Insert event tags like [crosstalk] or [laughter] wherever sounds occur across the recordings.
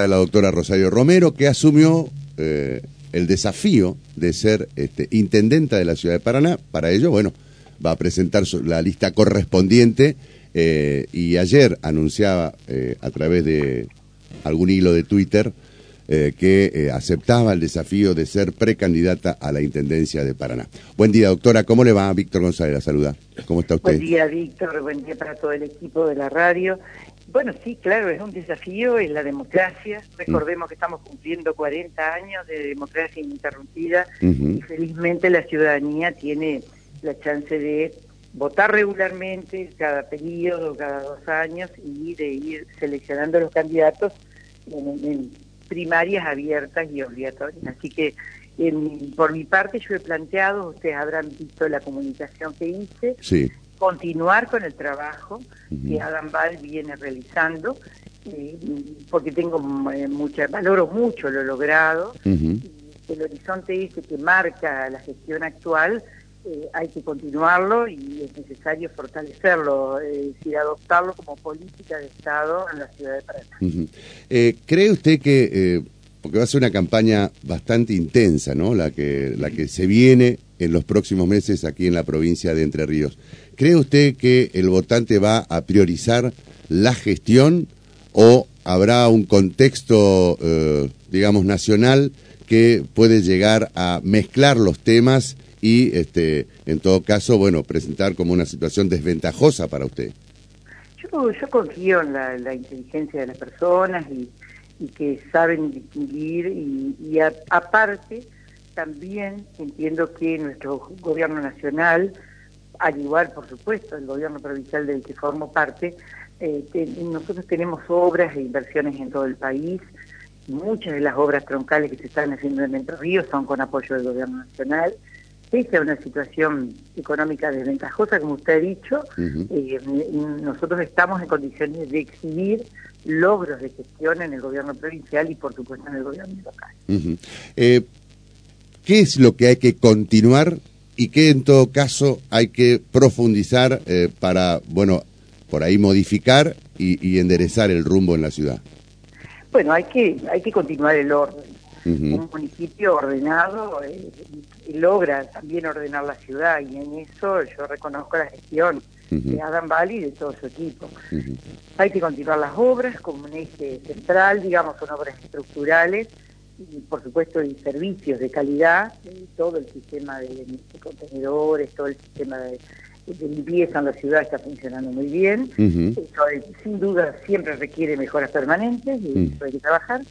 de la doctora Rosario Romero, que asumió eh, el desafío de ser este, intendenta de la ciudad de Paraná. Para ello, bueno, va a presentar la lista correspondiente eh, y ayer anunciaba eh, a través de algún hilo de Twitter que aceptaba el desafío de ser precandidata a la intendencia de Paraná. Buen día, doctora. ¿Cómo le va? Víctor González la saluda. ¿Cómo está usted? Buen día, Víctor. Buen día para todo el equipo de la radio bueno, sí, claro, es un desafío en la democracia. Recordemos que estamos cumpliendo 40 años de democracia ininterrumpida y felizmente la ciudadanía tiene la chance de votar regularmente cada periodo, cada dos años y de ir seleccionando los candidatos en, primarias abiertas y obligatorias. Así que por mi parte yo he planteado, ustedes habrán visto la comunicación que hice, sí continuar con el trabajo que Adam Ball viene realizando, eh, porque tengo eh, mucha, valoro mucho lo logrado, el horizonte este que marca la gestión actual, eh, hay que continuarlo y es necesario fortalecerlo, es decir, adoptarlo como política de Estado en la ciudad de Paraná. ¿Cree usted que, porque va a ser una campaña bastante intensa, ¿no? La que, la que se viene en los próximos meses aquí en la provincia de Entre Ríos. ¿Cree usted que el votante va a priorizar la gestión o habrá un contexto, eh, digamos, nacional que puede llegar a mezclar los temas y, este, en todo caso, bueno, presentar como una situación desventajosa para usted? Yo, yo confío en la, inteligencia de las personas y, que saben distinguir y, aparte también entiendo que nuestro gobierno nacional, al igual por supuesto el gobierno provincial del que formo parte, eh, nosotros tenemos obras e inversiones en todo el país. Muchas de las obras troncales que se están haciendo en Entre Ríos son con apoyo del gobierno nacional. Pese a una situación económica desventajosa, como usted ha dicho, eh, nosotros estamos en condiciones de exhibir logros de gestión en el gobierno provincial y, por supuesto, en el gobierno local. ¿Qué es lo que hay que continuar y qué en todo caso hay que profundizar eh, para, bueno, por ahí modificar y, enderezar el rumbo en la ciudad? Bueno, hay que, hay que continuar el orden. Un municipio ordenado eh, logra también ordenar la ciudad y en eso yo reconozco la gestión de Adam Bali y de todo su equipo. Hay que continuar las obras como un eje central, digamos, son obras estructurales y por supuesto en servicios de calidad, eh, todo el sistema de, contenedores, todo el sistema de, limpieza en la ciudad está funcionando muy bien. Eso sin duda siempre requiere mejoras permanentes y eso hay que trabajar.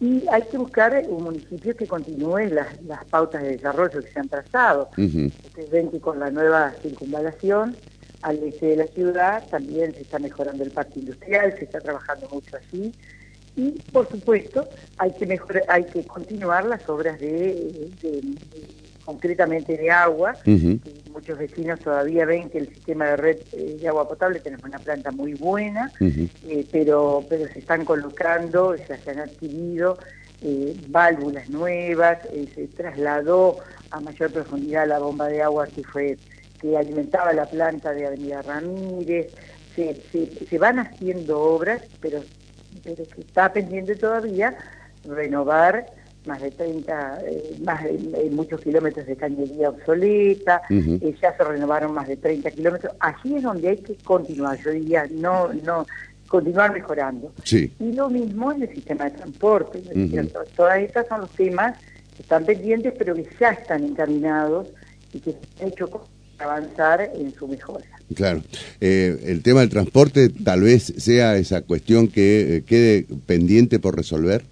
Y hay que buscar un municipio que continúe las, las pautas de desarrollo que se han trazado. Ustedes ven que con la nueva circunvalación al este de la ciudad también se está mejorando el parque industrial, se está trabajando mucho allí y por supuesto hay que mejorar, hay que continuar las obras de, concretamente de agua. Muchos vecinos todavía ven que el sistema de red eh, de agua potable tenemos una planta muy buena, eh, pero pero se están colocando, se han adquirido eh, válvulas nuevas, se trasladó a mayor profundidad la bomba de agua que fue que alimentaba la planta de Avenida Ramírez. Se, se, se van haciendo obras, pero pero que está pendiente todavía renovar más de 30, eh, más de, muchos kilómetros de cañería obsoleta, eh, ya se renovaron más de 30 kilómetros. Allí es donde hay que continuar, yo diría, no, no, continuar mejorando. Y lo mismo en el sistema de transporte, Todas estas son los temas que están pendientes, pero que ya están encaminados y que se han hecho avanzar en su mejora. Claro. Eh, el tema del transporte tal vez sea esa cuestión que eh, quede pendiente por resolver.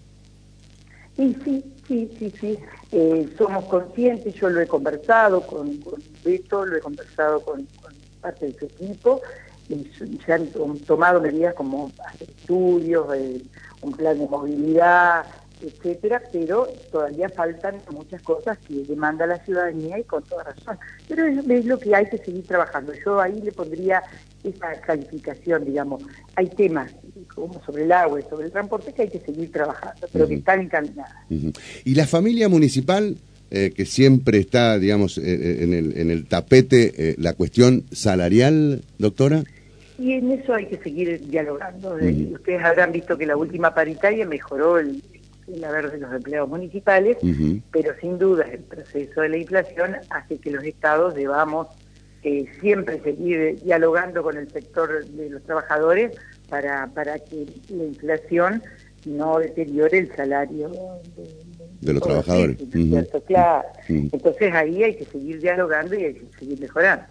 Sí, sí, sí, sí, sí. Eh, somos conscientes, yo lo he conversado con, con Beto, lo he conversado con, parte de su equipo, y se han tomado medidas como hacer estudios, un plan de movilidad, etcétera, pero todavía faltan muchas cosas que demanda la ciudadanía y con toda razón. Pero es, lo que hay que seguir trabajando. Yo ahí le pondría esa calificación, digamos. Hay temas como sobre el agua y sobre el transporte que hay que seguir trabajando, pero que están encaminadas. ¿Y la familia municipal? Eh, que siempre está, digamos, eh, eh, en, el, en el tapete la cuestión salarial, doctora? Y en eso hay que seguir dialogando. Ustedes habrán visto que la última paritaria mejoró el, haber de los empleados municipales, pero sin duda el proceso de la inflación hace que los estados debamos eh, siempre seguir dialogando con el sector de los trabajadores para, para que la inflación no deteriore el salario de, los trabajadores. Claro. Entonces ahí hay que seguir dialogando y hay que seguir mejorando.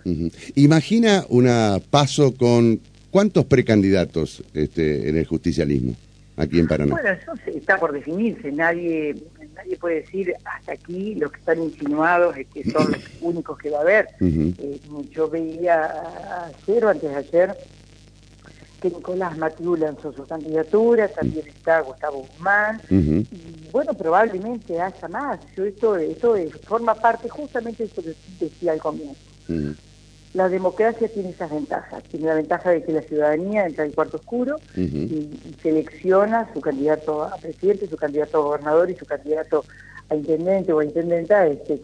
Imagina una paso con cuántos precandidatos este, en el justicialismo aquí en Paraná. Bueno, eso está por definirse. Nadie nadie puede decir hasta aquí los que están insinuados es que son los [clears throat] únicos que va a haber. Eh, yo veía ayer o antes de ayer que Nicolás Matiu lanzó su candidatura, también está Gustavo Guzmán, y bueno, probablemente haya más. Yo esto, esto forma parte justamente de eso que decía al comienzo. La democracia tiene esas ventajas. Tiene la ventaja de que la ciudadanía entra al cuarto oscuro y, selecciona su candidato a presidente, su candidato a gobernador y su candidato a intendente o a intendenta este,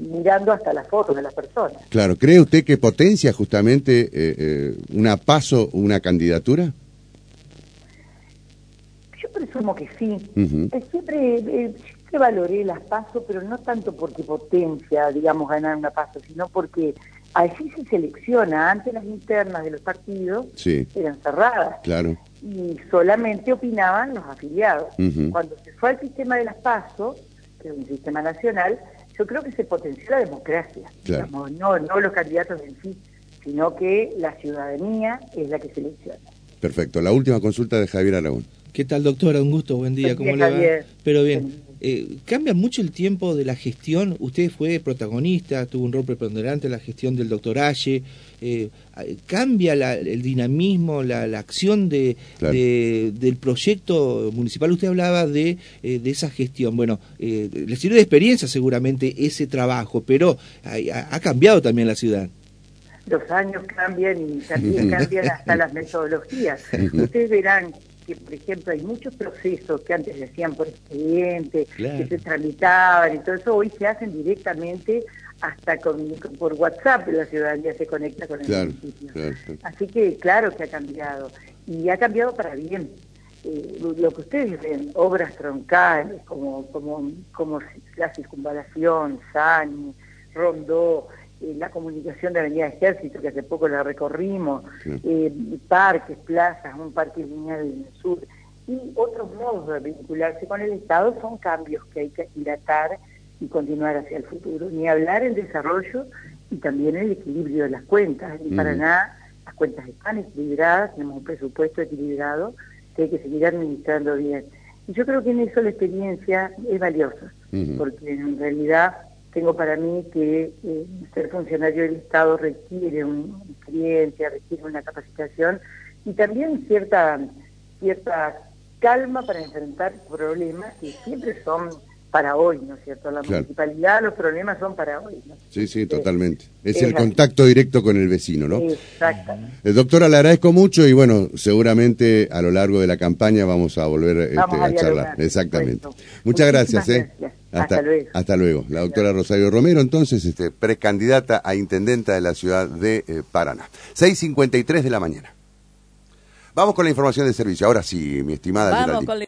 mirando hasta las fotos de las personas. Claro, ¿cree usted que potencia justamente eh, eh, una paso, una candidatura? Yo presumo que sí. Eh, siempre, siempre valoré las pasos, pero no tanto porque potencia, digamos, ganar una paso, sino porque Así se selecciona. Antes las internas de los partidos eran cerradas. Claro. Y solamente opinaban los afiliados. Cuando se fue al sistema de las PASO, que es un sistema nacional, yo creo que se potenció la democracia. no, no los candidatos en sí, sino que la ciudadanía es la que selecciona. Perfecto. La última consulta de Javier Aragón. ¿Qué tal, doctora? Un gusto, buen día. ¿Cómo le va? Pero bien. Eh, ¿Cambia mucho el tiempo de la gestión? Usted fue protagonista, tuvo un rol preponderante en la gestión del doctor Aye. Eh, ¿Cambia el dinamismo, la, acción de, del proyecto municipal? Usted hablaba de, eh, de esa gestión. Bueno, le sirve de experiencia seguramente ese trabajo, pero ha, ha cambiado también la ciudad los años cambian y también cambian hasta las metodologías. [laughs] Ustedes verán que, por ejemplo, hay muchos procesos que antes se hacían por expediente, que se tramitaban y todo eso, hoy se hacen directamente hasta con, por WhatsApp la ciudadanía se conecta con el municipio. Así que claro que ha cambiado y ha cambiado para bien. Eh, lo que ustedes ven, obras troncales como, como, como la circunvalación, SANI, Rondó, eh, la comunicación de Avenida Ejército, que hace poco la recorrimos, eh, parques, plazas, un parque lineal en el sur, y otros modos de vincularse con el Estado son cambios que hay que dilatar y continuar hacia el futuro. Ni hablar en desarrollo y también el equilibrio de las cuentas. En Paraná las cuentas están equilibradas, tenemos un presupuesto equilibrado que hay que seguir administrando bien. Y yo creo que en eso la experiencia es valiosa, porque en realidad tengo para mí que eh, ser funcionario del Estado requiere una experiencia, requiere una capacitación y también cierta, cierta calma para enfrentar problemas que siempre son para hoy, ¿no es cierto? La municipalidad, los problemas son para hoy. ¿no? Sí, sí, totalmente. Es, el contacto directo con el vecino, ¿no? Exactamente. Eh, doctora, le agradezco mucho y bueno, seguramente a lo largo de la campaña vamos a volver este, a, charlar. Exactamente. Muchas gracias, ¿eh? Hasta, luego. Hasta luego. La doctora Rosario Romero, entonces, este, precandidata a intendenta de la ciudad de eh, Paraná. 6.53 de la mañana. Vamos con la información de servicio. Ahora sí, mi estimada